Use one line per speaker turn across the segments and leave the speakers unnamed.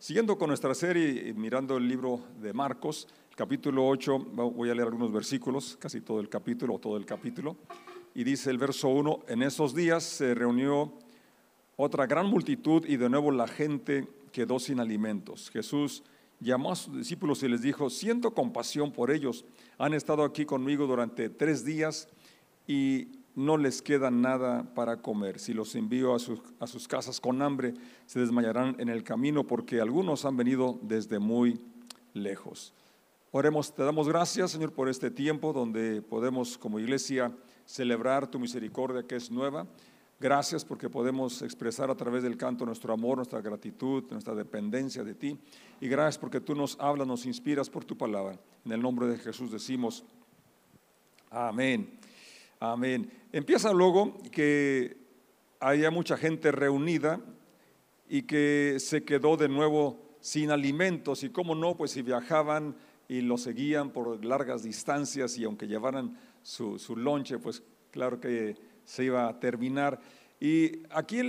Siguiendo con nuestra serie mirando el libro de Marcos, capítulo 8, voy a leer algunos versículos, casi todo el capítulo o todo el capítulo, y dice el verso 1, en esos días se reunió otra gran multitud y de nuevo la gente quedó sin alimentos. Jesús llamó a sus discípulos y les dijo, siento compasión por ellos, han estado aquí conmigo durante tres días y no les queda nada para comer. Si los envío a sus, a sus casas con hambre, se desmayarán en el camino porque algunos han venido desde muy lejos. Oremos, te damos gracias, Señor, por este tiempo donde podemos como iglesia celebrar tu misericordia que es nueva. Gracias porque podemos expresar a través del canto nuestro amor, nuestra gratitud, nuestra dependencia de ti. Y gracias porque tú nos hablas, nos inspiras por tu palabra. En el nombre de Jesús decimos, amén. Amén. Empieza luego que haya mucha gente reunida y que se quedó de nuevo sin alimentos y cómo no, pues si viajaban y lo seguían por largas distancias y aunque llevaran su, su lonche, pues claro que se iba a terminar. Y aquí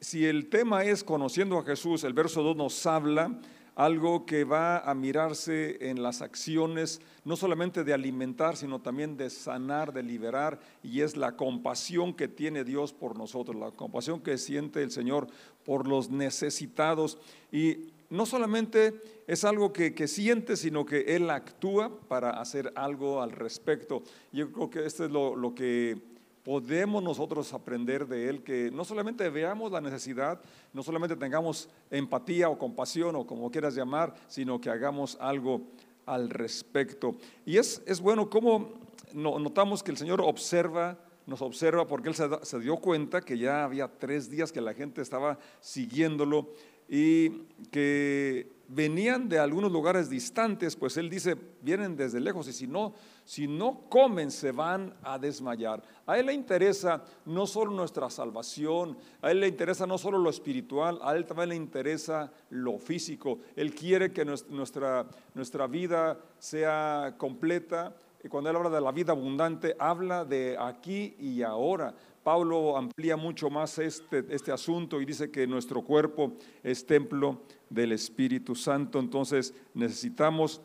si el tema es conociendo a Jesús, el verso 2 nos habla algo que va a mirarse en las acciones, no solamente de alimentar, sino también de sanar, de liberar, y es la compasión que tiene Dios por nosotros, la compasión que siente el Señor por los necesitados. Y no solamente es algo que, siente, sino que Él actúa para hacer algo al respecto. Yo creo que esto es lo, lo que podemos nosotros aprender de Él, que no solamente veamos la necesidad, no solamente tengamos empatía o compasión o como quieras llamar, sino que hagamos algo al respecto. Y es, es bueno cómo notamos que el Señor observa, nos observa porque Él se, se dio cuenta que ya había tres días que la gente estaba siguiéndolo y que venían de algunos lugares distantes, pues Él dice, vienen desde lejos y si no si no comen se van a desmayar. A Él le interesa no solo nuestra salvación, a Él le interesa no solo lo espiritual, a Él también le interesa lo físico. Él quiere que nuestra, nuestra vida sea completa. Y cuando Él habla de la vida abundante, habla de aquí y ahora. Pablo amplía mucho más este, este asunto y dice que nuestro cuerpo es templo del Espíritu Santo. Entonces necesitamos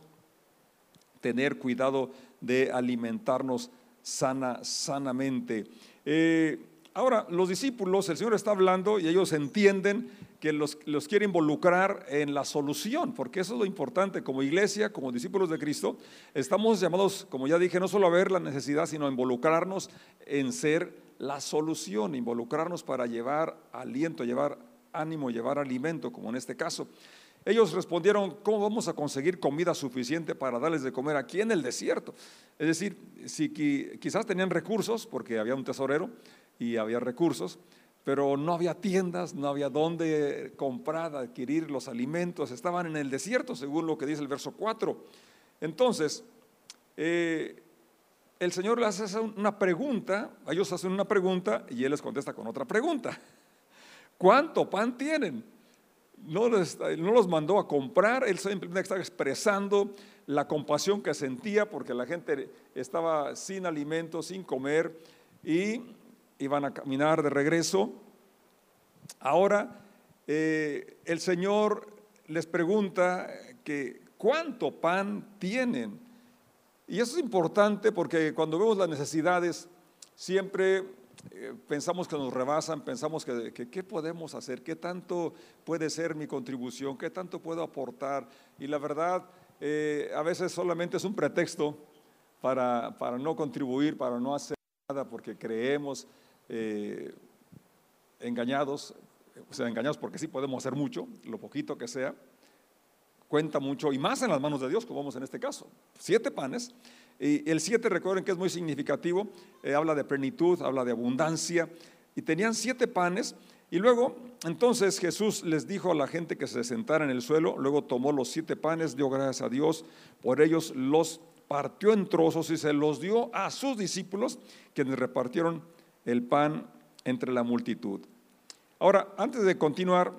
tener cuidado de alimentarnos sana, sanamente. Eh, ahora, los discípulos, el Señor está hablando y ellos entienden que los, los quiere involucrar en la solución, porque eso es lo importante. Como iglesia, como discípulos de Cristo, estamos llamados, como ya dije, no solo a ver la necesidad, sino a involucrarnos en ser la solución, involucrarnos para llevar aliento, llevar ánimo, llevar alimento, como en este caso. Ellos respondieron, ¿cómo vamos a conseguir comida suficiente para darles de comer aquí en el desierto? Es decir, si quizás tenían recursos, porque había un tesorero y había recursos, pero no había tiendas, no había dónde comprar, adquirir los alimentos, estaban en el desierto, según lo que dice el verso 4. Entonces, eh, el Señor les hace una pregunta, ellos hacen una pregunta y Él les contesta con otra pregunta. ¿Cuánto pan tienen? no, los mandó a comprar, él simplemente estaba expresando la compasión que sentía porque la gente estaba sin alimento, sin comer y iban a caminar de regreso. Ahora eh, el Señor les pregunta que cuánto pan tienen. Y eso es importante porque cuando vemos las necesidades, siempre eh, pensamos que nos rebasan, pensamos que, qué podemos hacer, qué tanto puede ser mi contribución, qué tanto puedo aportar. Y la verdad, eh, a veces solamente es un pretexto para, para, no contribuir, para no hacer nada, porque creemos eh, engañados, o sea, engañados porque sí podemos hacer mucho, lo poquito que sea, cuenta mucho, y más en las manos de Dios, como vamos en este caso. Siete panes y el 7, recuerden que es muy significativo, eh, habla de plenitud, habla de abundancia. Y tenían siete panes. Y luego, entonces Jesús les dijo a la gente que se sentara en el suelo, luego tomó los siete panes, dio gracias a Dios, por ellos los partió en trozos y se los dio a sus discípulos, quienes repartieron el pan entre la multitud. Ahora, antes de continuar,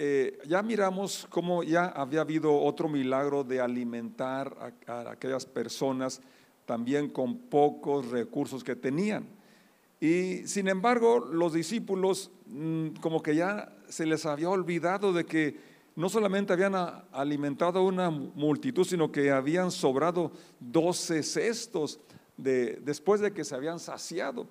eh, ya miramos cómo ya había habido otro milagro de alimentar a, aquellas personas también con pocos recursos que tenían. Y sin embargo, los discípulos mm, como que ya se les había olvidado de que no solamente habían alimentado a una multitud, sino que habían sobrado 12 cestos de, después de que se habían saciado.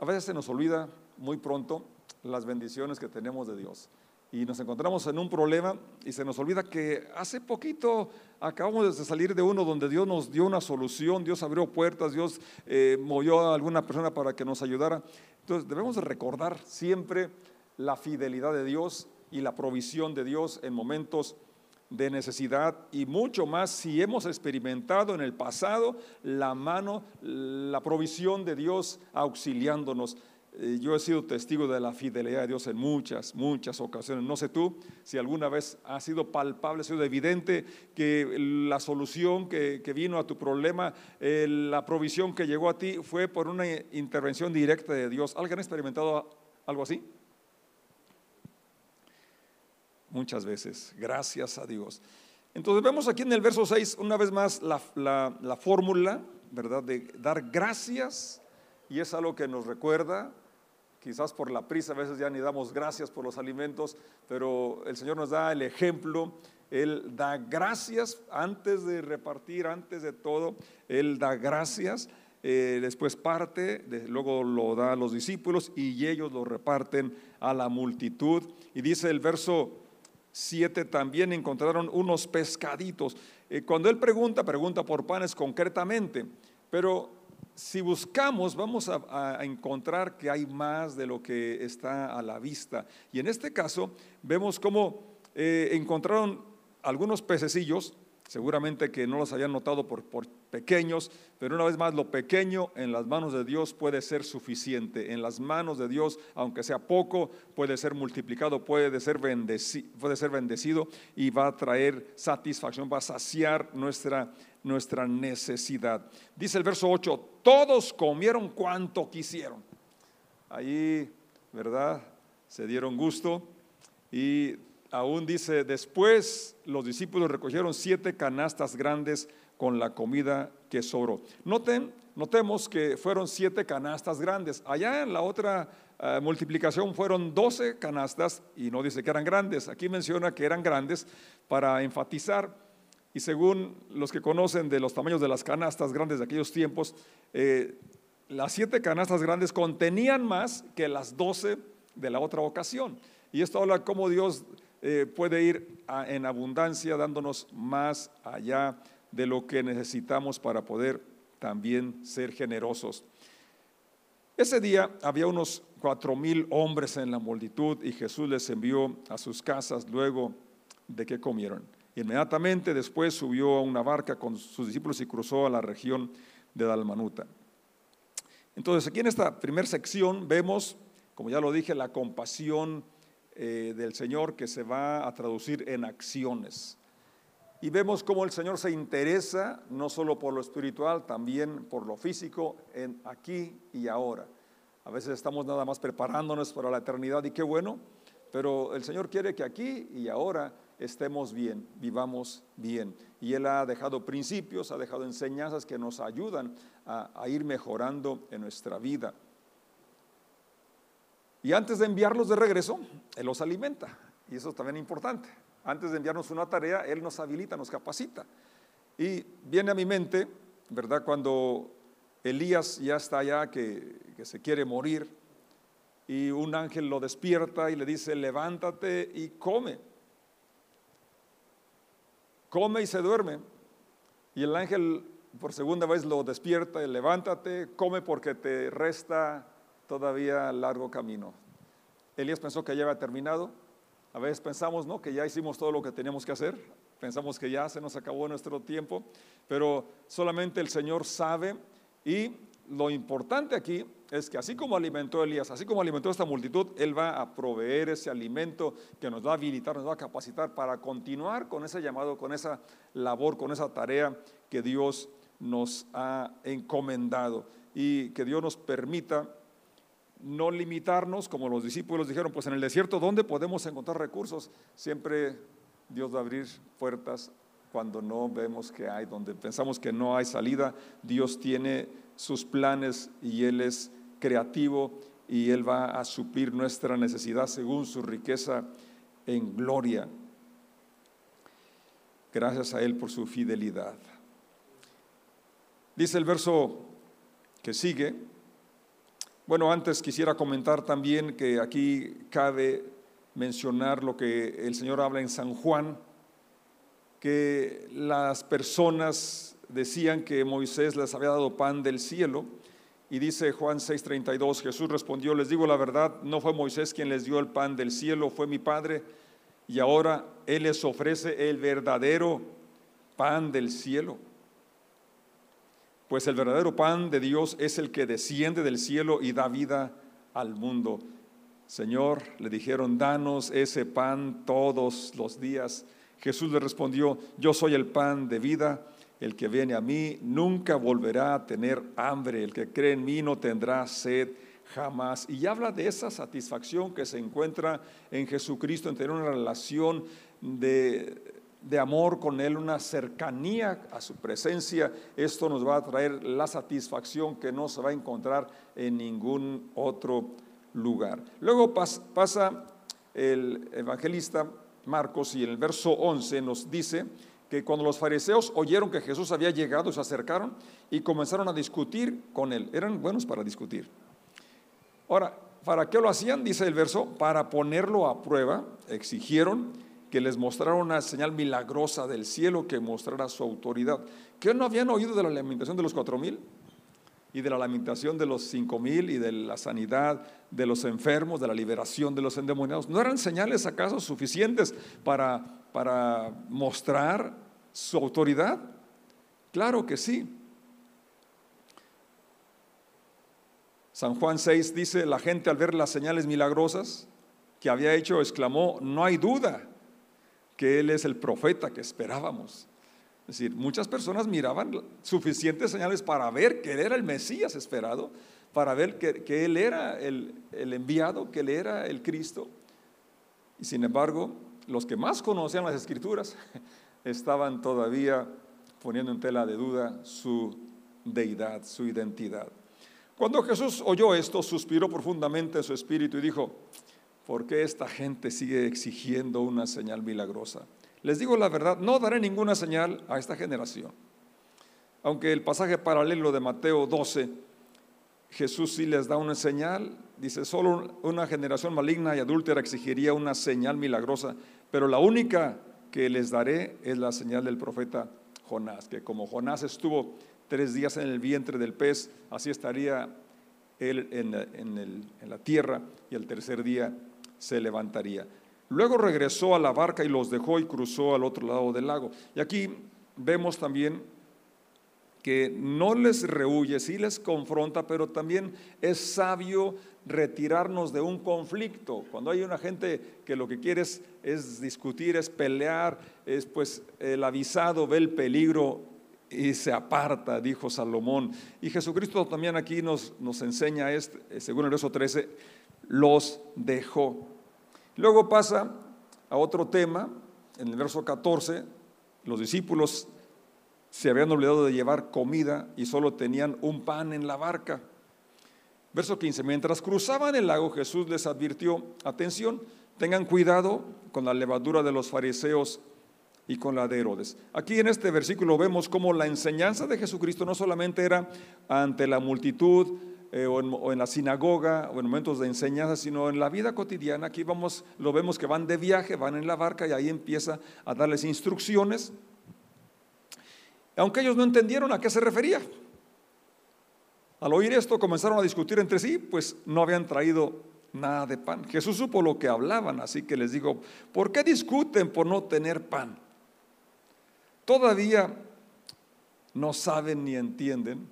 A veces se nos olvida muy pronto las bendiciones que tenemos de Dios. Y nos encontramos en un problema y se nos olvida que hace poquito acabamos de salir de uno donde Dios nos dio una solución, Dios abrió puertas, Dios eh, movió a alguna persona para que nos ayudara. Entonces debemos recordar siempre la fidelidad de Dios y la provisión de Dios en momentos de necesidad y mucho más si hemos experimentado en el pasado la mano, la provisión de Dios auxiliándonos. Eh, yo he sido testigo de la fidelidad de Dios en muchas, muchas ocasiones. No sé tú si alguna vez ha sido palpable, ha sido evidente que la solución que, vino a tu problema, eh, la provisión que llegó a ti fue por una intervención directa de Dios. ¿Alguien ha experimentado algo así? muchas veces, gracias a Dios. Entonces vemos aquí en el verso 6 una vez más la, fórmula, ¿verdad? De dar gracias, y es algo que nos recuerda, quizás por la prisa a veces ya ni damos gracias por los alimentos, pero el Señor nos da el ejemplo, Él da gracias antes de repartir, antes de todo, Él da gracias. Eh, después parte, luego lo da a los discípulos y ellos lo reparten a la multitud. Y dice el verso siete también encontraron unos pescaditos. Eh, cuando él pregunta, pregunta por panes concretamente, pero si buscamos vamos a, encontrar que hay más de lo que está a la vista. Y en este caso vemos cómo eh, encontraron algunos pececillos Seguramente que no los habían notado por, pequeños, pero una vez más, lo pequeño en las manos de Dios puede ser suficiente. En las manos de Dios, aunque sea poco, puede ser multiplicado, puede ser, bendecido, puede ser bendecido y va a traer satisfacción, va a saciar nuestra, nuestra necesidad. Dice el verso 8, todos comieron cuanto quisieron. Ahí, ¿verdad? Se dieron gusto y aún dice, después los discípulos recogieron siete canastas grandes con la comida que sobró. Noten, notemos que fueron siete canastas grandes. Allá en la otra eh, multiplicación fueron doce canastas y no dice que eran grandes. Aquí menciona que eran grandes para enfatizar. Y según los que conocen de los tamaños de las canastas grandes de aquellos tiempos, eh, las siete canastas grandes contenían más que las doce de la otra ocasión. Y esto habla cómo Dios eh, puede ir en abundancia dándonos más allá de lo que necesitamos para poder también ser generosos. Ese día había unos cuatro mil hombres en la multitud y Jesús les envió a sus casas luego de que comieron. Inmediatamente después subió a una barca con sus discípulos y cruzó a la región de Dalmanuta. Entonces aquí en esta primera sección vemos, como ya lo dije, la compasión eh, del Señor que se va a traducir en acciones. Y vemos cómo el Señor se interesa no solo por lo espiritual, también por lo físico, en aquí y ahora. A veces estamos nada más preparándonos para la eternidad y qué bueno, pero el Señor quiere que aquí y ahora estemos bien, vivamos bien. Y Él ha dejado principios, ha dejado enseñanzas que nos ayudan a ir mejorando en nuestra vida. Y antes de enviarlos de regreso, Él los alimenta. Y eso es también importante. Antes de enviarnos una tarea, Él nos habilita, nos capacita. Y viene a mi mente, ¿verdad? Cuando Elías ya está allá, que, que se quiere morir, y un ángel lo despierta y le dice, levántate y come. Come y se duerme. Y el ángel por segunda vez lo despierta y levántate, come porque te resta todavía largo camino. Elías pensó que ya había terminado. A veces pensamos, ¿no? Que ya hicimos todo lo que teníamos que hacer. Pensamos que ya se nos acabó nuestro tiempo, pero solamente el Señor sabe y lo importante aquí es que así como alimentó Elías, así como alimentó esta multitud, Él va a proveer ese alimento que nos va a habilitar, nos va a capacitar para continuar con ese llamado, con esa labor, con esa tarea que Dios nos ha encomendado y que Dios nos permita no limitarnos, como los discípulos dijeron, pues en el desierto, ¿dónde podemos encontrar recursos? Siempre Dios va a abrir puertas cuando no vemos que hay, donde pensamos que no hay salida. Dios tiene sus planes y Él es creativo y Él va a suplir nuestra necesidad según su riqueza en gloria. Gracias a Él por su fidelidad. Dice el verso que sigue. Bueno, antes quisiera comentar también que aquí cabe mencionar lo que el Señor habla en San Juan, que las personas decían que Moisés les había dado pan del cielo. Y dice Juan 6:32, Jesús respondió, les digo la verdad, no fue Moisés quien les dio el pan del cielo, fue mi Padre. Y ahora Él les ofrece el verdadero pan del cielo. Pues el verdadero pan de Dios es el que desciende del cielo y da vida al mundo. Señor, le dijeron, danos ese pan todos los días. Jesús le respondió, yo soy el pan de vida, el que viene a mí nunca volverá a tener hambre, el que cree en mí no tendrá sed jamás. Y habla de esa satisfacción que se encuentra en Jesucristo, en tener una relación de, de amor con Él, una cercanía a su presencia. Esto nos va a traer la satisfacción que no se va a encontrar en ningún otro lugar. Luego pasa el evangelista Marcos y en el verso 11 nos dice que cuando los fariseos oyeron que Jesús había llegado, se acercaron y comenzaron a discutir con él. Eran buenos para discutir. Ahora, ¿para qué lo hacían? Dice el verso, para ponerlo a prueba, exigieron que les mostrara una señal milagrosa del cielo que mostrara su autoridad. ¿Qué no habían oído de la alimentación de los cuatro mil? y de la lamentación de los cinco mil y de la sanidad de los enfermos, de la liberación de los endemoniados. ¿No eran señales acaso suficientes para, para mostrar su autoridad? Claro que sí. San Juan 6 dice, la gente al ver las señales milagrosas que había hecho, exclamó, no hay duda que Él es el profeta que esperábamos. Es decir, muchas personas miraban suficientes señales para ver que Él era el Mesías esperado, para ver que, Él era el, el, enviado, que Él era el Cristo. Y sin embargo, los que más conocían las escrituras estaban todavía poniendo en tela de duda su deidad, su identidad. Cuando Jesús oyó esto, suspiró profundamente en su espíritu y dijo, ¿por qué esta gente sigue exigiendo una señal milagrosa? Les digo la verdad, no daré ninguna señal a esta generación. Aunque el pasaje paralelo de Mateo 12, Jesús sí les da una señal, dice, solo una generación maligna y adúltera exigiría una señal milagrosa, pero la única que les daré es la señal del profeta Jonás, que como Jonás estuvo tres días en el vientre del pez, así estaría él en, en la tierra y el tercer día se levantaría. Luego regresó a la barca y los dejó y cruzó al otro lado del lago. Y aquí vemos también que no les rehuye, sí les confronta, pero también es sabio retirarnos de un conflicto. Cuando hay una gente que lo que quiere es, discutir, es pelear, es pues el avisado ve el peligro y se aparta, dijo Salomón. Y Jesucristo también aquí nos, nos enseña, este, según el verso 13, los dejó. Luego pasa a otro tema, en el verso 14, los discípulos se habían olvidado de llevar comida y solo tenían un pan en la barca. Verso 15, mientras cruzaban el lago Jesús les advirtió, atención, tengan cuidado con la levadura de los fariseos y con la de Herodes. Aquí en este versículo vemos cómo la enseñanza de Jesucristo no solamente era ante la multitud, eh, o, en, la sinagoga o en momentos de enseñanza, sino en la vida cotidiana. Aquí vamos, lo vemos que van de viaje, van en la barca y ahí empieza a darles instrucciones. Aunque ellos no entendieron a qué se refería. Al oír esto comenzaron a discutir entre sí, pues no habían traído nada de pan. Jesús supo lo que hablaban, así que les digo, ¿por qué discuten por no tener pan? Todavía no saben ni entienden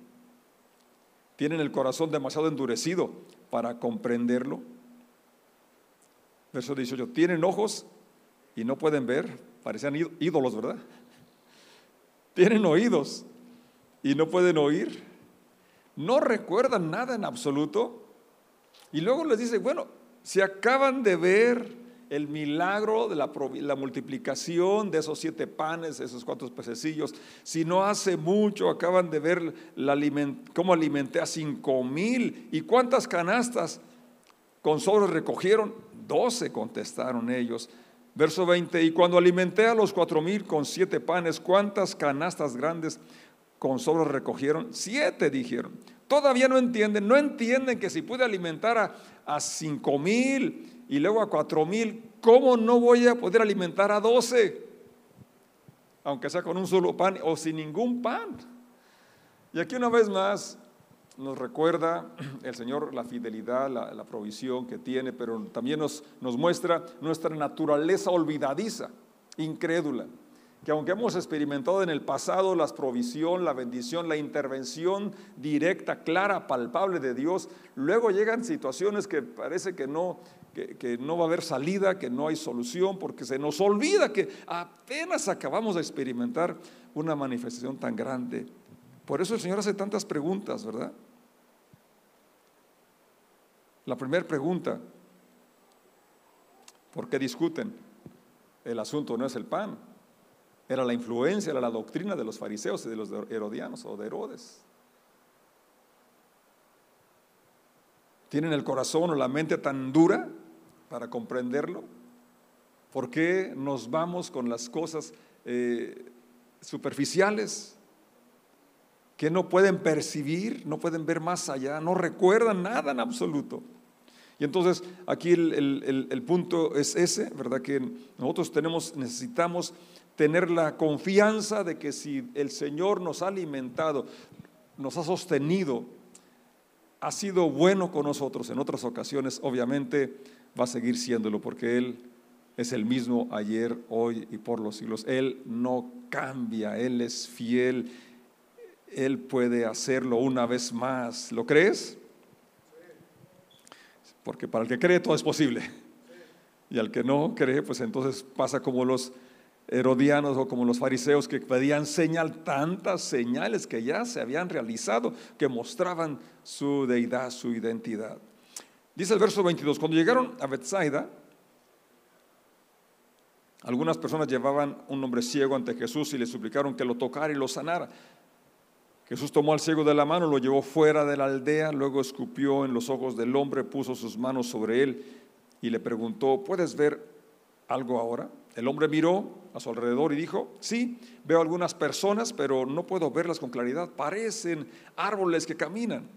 tienen el corazón demasiado endurecido para comprenderlo. Verso 18, tienen ojos y no pueden ver, parecían ídolos, ¿verdad? Tienen oídos y no pueden oír, no recuerdan nada en absoluto. Y luego les dice, bueno, si acaban de ver el milagro de la, multiplicación de esos siete panes, esos cuatro pececillos. Si no hace mucho acaban de ver cómo alimenté a cinco mil y cuántas canastas con sobres recogieron. Doce contestaron ellos. Verso 20, y cuando alimenté a los cuatro mil con siete panes, ¿cuántas canastas grandes con sobros recogieron? Siete, dijeron. Todavía no entienden, no entienden que si pude alimentar a, a cinco mil y luego a cuatro mil, ¿cómo no voy a poder alimentar a doce? Aunque sea con un solo pan o sin ningún pan. Y aquí una vez más nos recuerda el Señor la fidelidad, la, provisión que tiene, pero también nos, nos muestra nuestra naturaleza olvidadiza, incrédula que aunque hemos experimentado en el pasado la provisión, la bendición, la intervención directa, clara, palpable de Dios, luego llegan situaciones que parece que no, que, que, no va a haber salida, que no hay solución, porque se nos olvida que apenas acabamos de experimentar una manifestación tan grande. Por eso el Señor hace tantas preguntas, ¿verdad? La primera pregunta, ¿por qué discuten? El asunto no es el pan, era la influencia, era la doctrina de los fariseos y de los herodianos o de Herodes. ¿Tienen el corazón o la mente tan dura para comprenderlo? ¿Por qué nos vamos con las cosas eh, superficiales? que no pueden percibir, no pueden ver más allá, no recuerdan nada en absoluto. Y entonces aquí el, punto es ese, ¿verdad? Que nosotros tenemos, necesitamos tener la confianza de que si el Señor nos ha alimentado, nos ha sostenido, ha sido bueno con nosotros en otras ocasiones, obviamente va a seguir siéndolo, porque Él es el mismo ayer, hoy y por los siglos. Él no cambia, Él es fiel él puede hacerlo una vez más. ¿Lo crees? Porque para el que cree todo es posible. Y al que no cree, pues entonces pasa como los herodianos o como los fariseos que pedían señal, tantas señales que ya se habían realizado, que mostraban su deidad, su identidad. Dice el verso 22, cuando llegaron a Bethsaida, algunas personas llevaban un hombre ciego ante Jesús y le suplicaron que lo tocara y lo sanara. Jesús tomó al ciego de la mano, lo llevó fuera de la aldea, luego escupió en los ojos del hombre, puso sus manos sobre él y le preguntó, ¿puedes ver algo ahora? El hombre miró a su alrededor y dijo, sí, veo algunas personas, pero no puedo verlas con claridad, parecen árboles que caminan.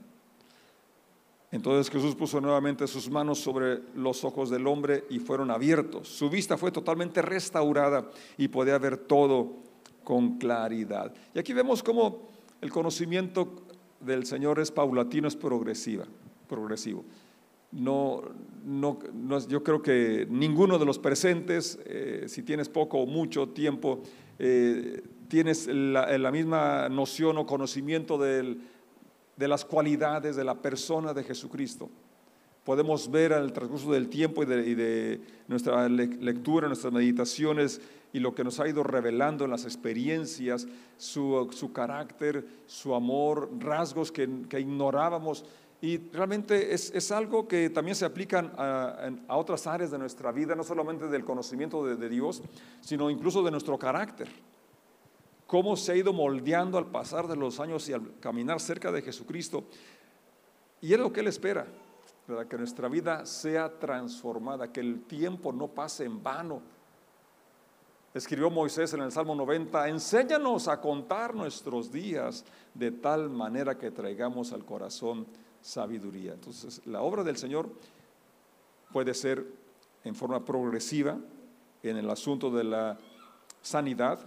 Entonces Jesús puso nuevamente sus manos sobre los ojos del hombre y fueron abiertos. Su vista fue totalmente restaurada y podía ver todo con claridad. Y aquí vemos cómo el conocimiento del Señor es paulatino, es progresiva, progresivo. No, no, yo creo que ninguno de los presentes, eh, si tienes poco o mucho tiempo, eh, tienes la, misma noción o conocimiento de las cualidades de la persona de Jesucristo. Podemos ver al transcurso del tiempo y de nuestra lectura, nuestras meditaciones, y lo que nos ha ido revelando en las experiencias, su, carácter, su amor, rasgos que, ignorábamos. Y realmente es, algo que también se aplican a, otras áreas de nuestra vida, no solamente del conocimiento de, de Dios, sino incluso de nuestro carácter. Cómo se ha ido moldeando al pasar de los años y al caminar cerca de Jesucristo. Y es lo que Él espera, ¿verdad? que nuestra vida sea transformada, que el tiempo no pase en vano, Escribió Moisés en el Salmo 90, enséñanos a contar nuestros días de tal manera que traigamos al corazón sabiduría. Entonces, la obra del Señor puede ser en forma progresiva en el asunto de la sanidad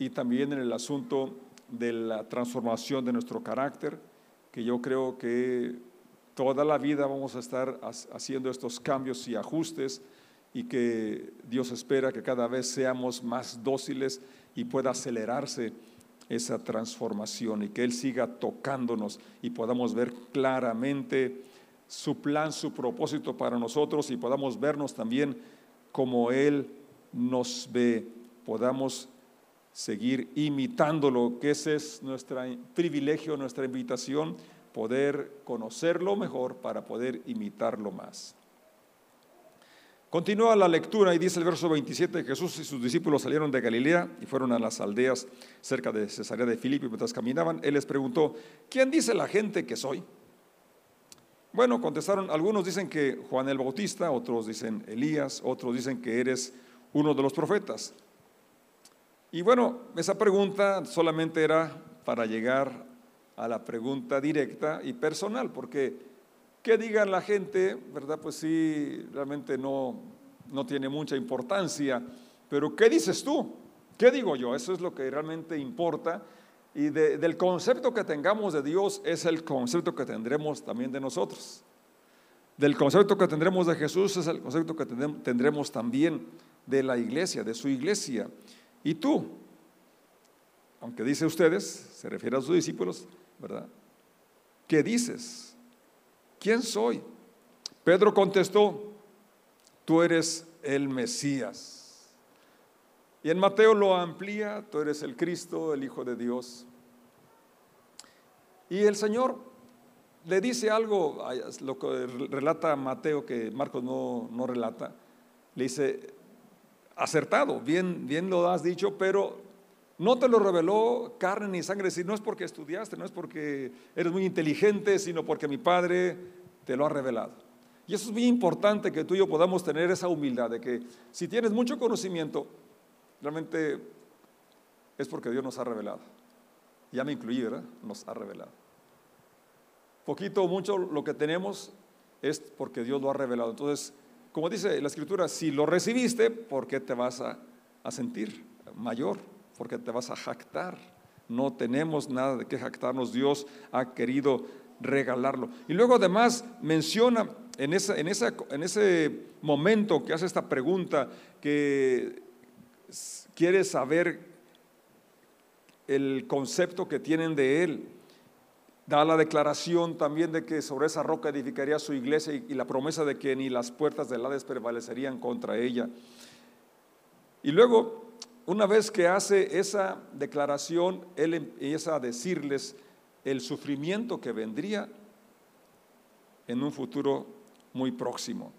y también en el asunto de la transformación de nuestro carácter, que yo creo que toda la vida vamos a estar haciendo estos cambios y ajustes y que Dios espera que cada vez seamos más dóciles y pueda acelerarse esa transformación y que Él siga tocándonos y podamos ver claramente su plan, su propósito para nosotros y podamos vernos también como Él nos ve, podamos seguir imitándolo, que ese es nuestro privilegio, nuestra invitación, poder conocerlo mejor para poder imitarlo más. Continúa la lectura y dice el verso 27, Jesús y sus discípulos salieron de Galilea y fueron a las aldeas cerca de Cesarea de Filipo y mientras caminaban, Él les preguntó, ¿quién dice la gente que soy? Bueno, contestaron, algunos dicen que Juan el Bautista, otros dicen Elías, otros dicen que eres uno de los profetas. Y bueno, esa pregunta solamente era para llegar a la pregunta directa y personal, porque que digan la gente, ¿verdad? Pues sí, realmente no, no tiene mucha importancia, pero ¿qué dices tú? ¿Qué digo yo? Eso es lo que realmente importa. Y del concepto que tengamos de Dios es el concepto que tendremos también de nosotros. Del concepto que tendremos de Jesús es el concepto que tendremos también de la iglesia, de su iglesia. Y tú, aunque dice ustedes, se refiere a sus discípulos, ¿verdad? ¿Qué dices? ¿Quién soy? Pedro contestó, tú eres el Mesías. Y en Mateo lo amplía, tú eres el Cristo, el Hijo de Dios. Y el Señor le dice algo, lo que relata Mateo, que Marcos no, no relata, le dice, acertado, bien, bien lo has dicho, pero no te lo reveló carne ni sangre, si no es porque estudiaste, no es porque eres muy inteligente, sino porque mi Padre te lo ha revelado. Y eso es muy importante que tú y yo podamos tener esa humildad de que si tienes mucho conocimiento, Realmente es porque Dios nos ha revelado. Ya me incluí, ¿verdad? Nos ha revelado. Poquito o mucho lo que tenemos es porque Dios lo ha revelado. Entonces, como dice la escritura, si lo recibiste, ¿por qué te vas a, a sentir mayor? ¿Por qué te vas a jactar? No tenemos nada de qué jactarnos. Dios ha querido regalarlo. Y luego además menciona en, en, en ese momento que hace esta pregunta que quiere saber el concepto que tienen de él. Da la declaración también de que sobre esa roca edificaría su iglesia y, la promesa de que ni las puertas del Hades prevalecerían contra ella. Y luego, una vez que hace esa declaración, él empieza a decirles el sufrimiento que vendría en un futuro muy próximo.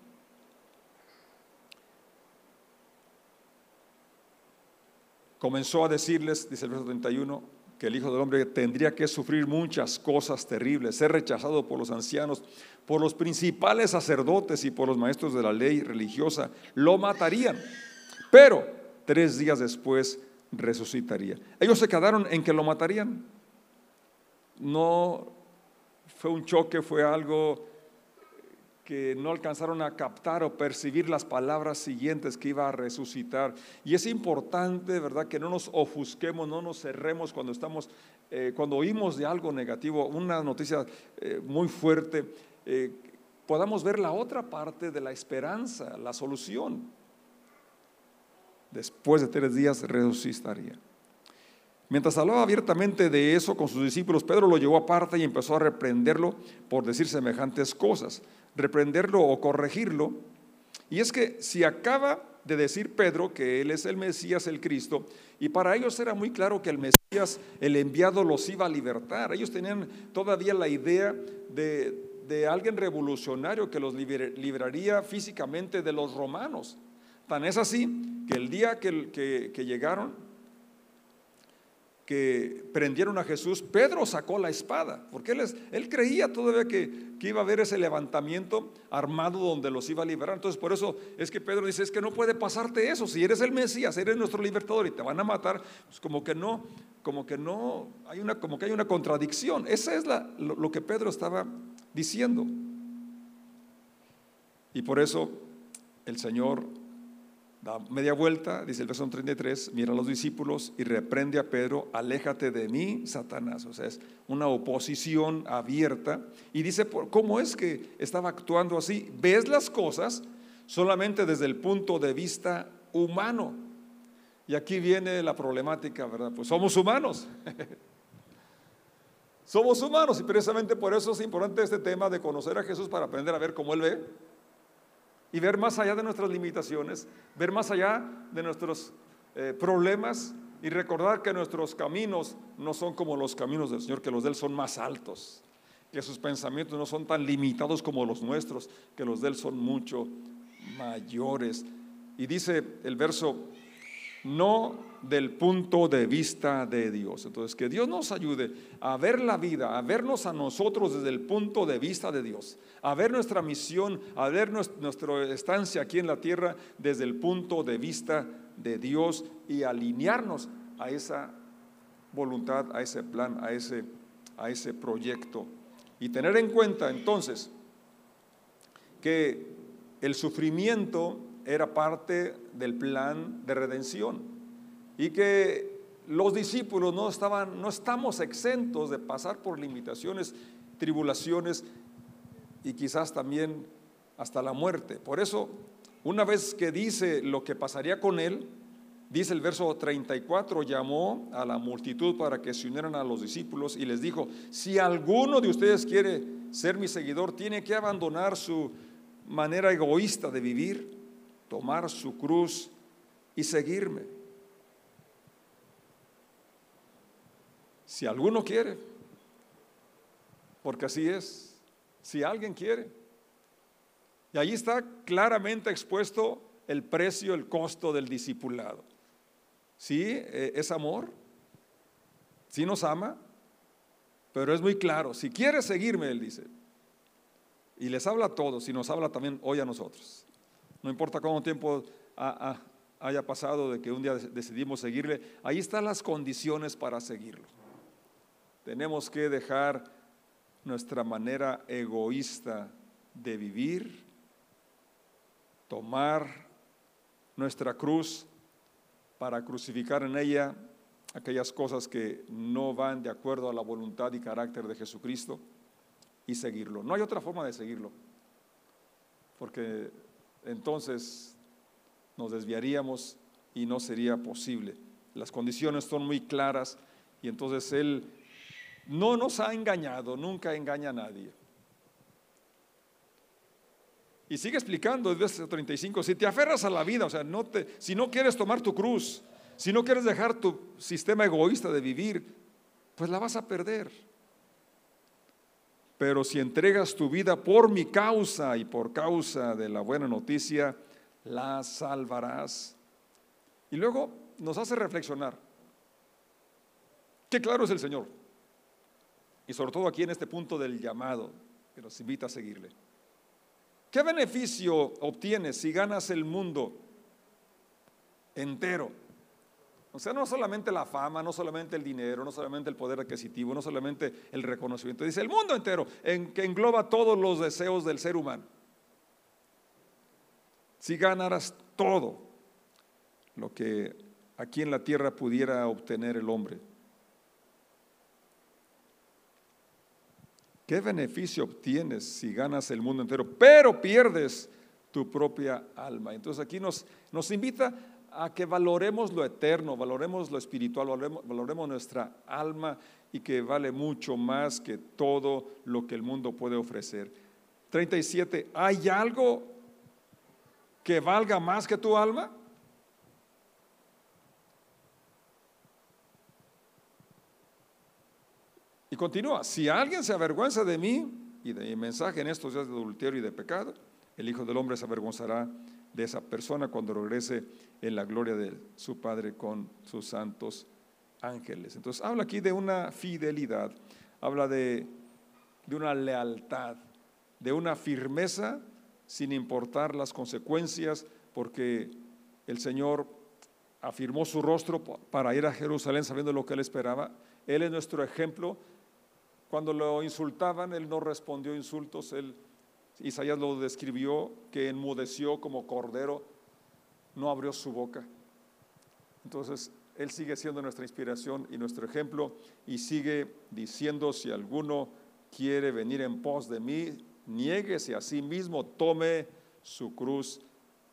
comenzó a decirles, dice el verso 31, que el Hijo del Hombre tendría que sufrir muchas cosas terribles, ser rechazado por los ancianos, por los principales sacerdotes y por los maestros de la ley religiosa, lo matarían, pero tres días después resucitaría. Ellos se quedaron en que lo matarían. No fue un choque, fue algo que no alcanzaron a captar o percibir las palabras siguientes que iba a resucitar. Y es importante, ¿verdad?, que no nos ofusquemos, no nos cerremos cuando estamos, eh, cuando oímos de algo negativo, una noticia eh, muy fuerte, eh, podamos ver la otra parte de la esperanza, la solución. Después de tres días resucitaría. Mientras hablaba abiertamente de eso con sus discípulos, Pedro lo llevó aparte y empezó a reprenderlo por decir semejantes cosas reprenderlo o corregirlo. Y es que si acaba de decir Pedro que él es el Mesías, el Cristo, y para ellos era muy claro que el Mesías, el enviado, los iba a libertar. Ellos tenían todavía la idea de, alguien revolucionario que los liberaría físicamente de los romanos. Tan es así que el día que, que llegaron, que prendieron a Jesús, Pedro sacó la espada, porque él, él creía todavía que, que, iba a haber ese levantamiento armado donde los iba a liberar. Entonces por eso es que Pedro dice, es que no puede pasarte eso, si eres el Mesías, eres nuestro libertador y te van a matar, pues como que no, como que no, hay una, como que hay una contradicción. Esa es la, lo que Pedro estaba diciendo. Y por eso el Señor Da media vuelta, dice el verso 33, mira a los discípulos y reprende a Pedro, aléjate de mí, Satanás. O sea, es una oposición abierta. Y dice, ¿cómo es que estaba actuando así? Ves las cosas solamente desde el punto de vista humano. Y aquí viene la problemática, ¿verdad? Pues somos humanos. somos humanos y precisamente por eso es importante este tema de conocer a Jesús para aprender a ver cómo Él ve y ver más allá de nuestras limitaciones, ver más allá de nuestros eh, problemas y recordar que nuestros caminos no son como los caminos del Señor, que los de Él son más altos, que sus pensamientos no son tan limitados como los nuestros, que los de Él son mucho mayores. Y dice el verso no del punto de vista de Dios. Entonces, que Dios nos ayude a ver la vida, a vernos a nosotros desde el punto de vista de Dios, a ver nuestra misión, a ver nuestra estancia aquí en la tierra desde el punto de vista de Dios y alinearnos a esa voluntad, a ese plan, a ese, a ese proyecto. Y tener en cuenta entonces que el sufrimiento era parte del plan de redención y que los discípulos no estaban no estamos exentos de pasar por limitaciones, tribulaciones y quizás también hasta la muerte. Por eso, una vez que dice lo que pasaría con él, dice el verso 34, llamó a la multitud para que se unieran a los discípulos y les dijo, si alguno de ustedes quiere ser mi seguidor, tiene que abandonar su manera egoísta de vivir tomar su cruz y seguirme. Si alguno quiere, porque así es, si alguien quiere. Y ahí está claramente expuesto el precio, el costo del discipulado. Sí, eh, es amor, sí nos ama, pero es muy claro, si quiere seguirme, él dice, y les habla a todos y nos habla también hoy a nosotros. No importa cuánto tiempo haya pasado de que un día decidimos seguirle, ahí están las condiciones para seguirlo. Tenemos que dejar nuestra manera egoísta de vivir, tomar nuestra cruz para crucificar en ella aquellas cosas que no van de acuerdo a la voluntad y carácter de Jesucristo y seguirlo. No hay otra forma de seguirlo, porque entonces nos desviaríamos y no sería posible. Las condiciones son muy claras y entonces Él no nos ha engañado, nunca engaña a nadie. Y sigue explicando desde 35, si te aferras a la vida, o sea, no te, si no quieres tomar tu cruz, si no quieres dejar tu sistema egoísta de vivir, pues la vas a perder. Pero si entregas tu vida por mi causa y por causa de la buena noticia, la salvarás. Y luego nos hace reflexionar. Qué claro es el Señor. Y sobre todo aquí en este punto del llamado que nos invita a seguirle. ¿Qué beneficio obtienes si ganas el mundo entero? O sea, no solamente la fama, no solamente el dinero, no solamente el poder adquisitivo, no solamente el reconocimiento. Dice el mundo entero, en, que engloba todos los deseos del ser humano. Si ganaras todo lo que aquí en la tierra pudiera obtener el hombre, ¿qué beneficio obtienes si ganas el mundo entero, pero pierdes tu propia alma? Entonces aquí nos, nos invita a que valoremos lo eterno, valoremos lo espiritual, valoremos, nuestra alma y que vale mucho más que todo lo que el mundo puede ofrecer. 37. ¿Hay algo que valga más que tu alma? Y continúa, si alguien se avergüenza de mí y de mi mensaje en estos días de adulterio y de pecado, el Hijo del Hombre se avergonzará de esa persona cuando regrese en la gloria de su Padre con sus santos ángeles. Entonces habla aquí de una fidelidad, habla de, de una lealtad, de una firmeza sin importar las consecuencias, porque el Señor afirmó su rostro para ir a Jerusalén sabiendo lo que él esperaba. Él es nuestro ejemplo. Cuando lo insultaban, él no respondió insultos, él Isaías lo describió que enmudeció como cordero, no abrió su boca. Entonces, Él sigue siendo nuestra inspiración y nuestro ejemplo y sigue diciendo, si alguno quiere venir en pos de mí, niéguese a sí mismo, tome su cruz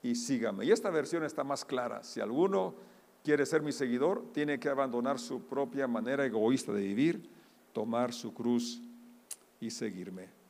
y sígame. Y esta versión está más clara. Si alguno quiere ser mi seguidor, tiene que abandonar su propia manera egoísta de vivir, tomar su cruz y seguirme.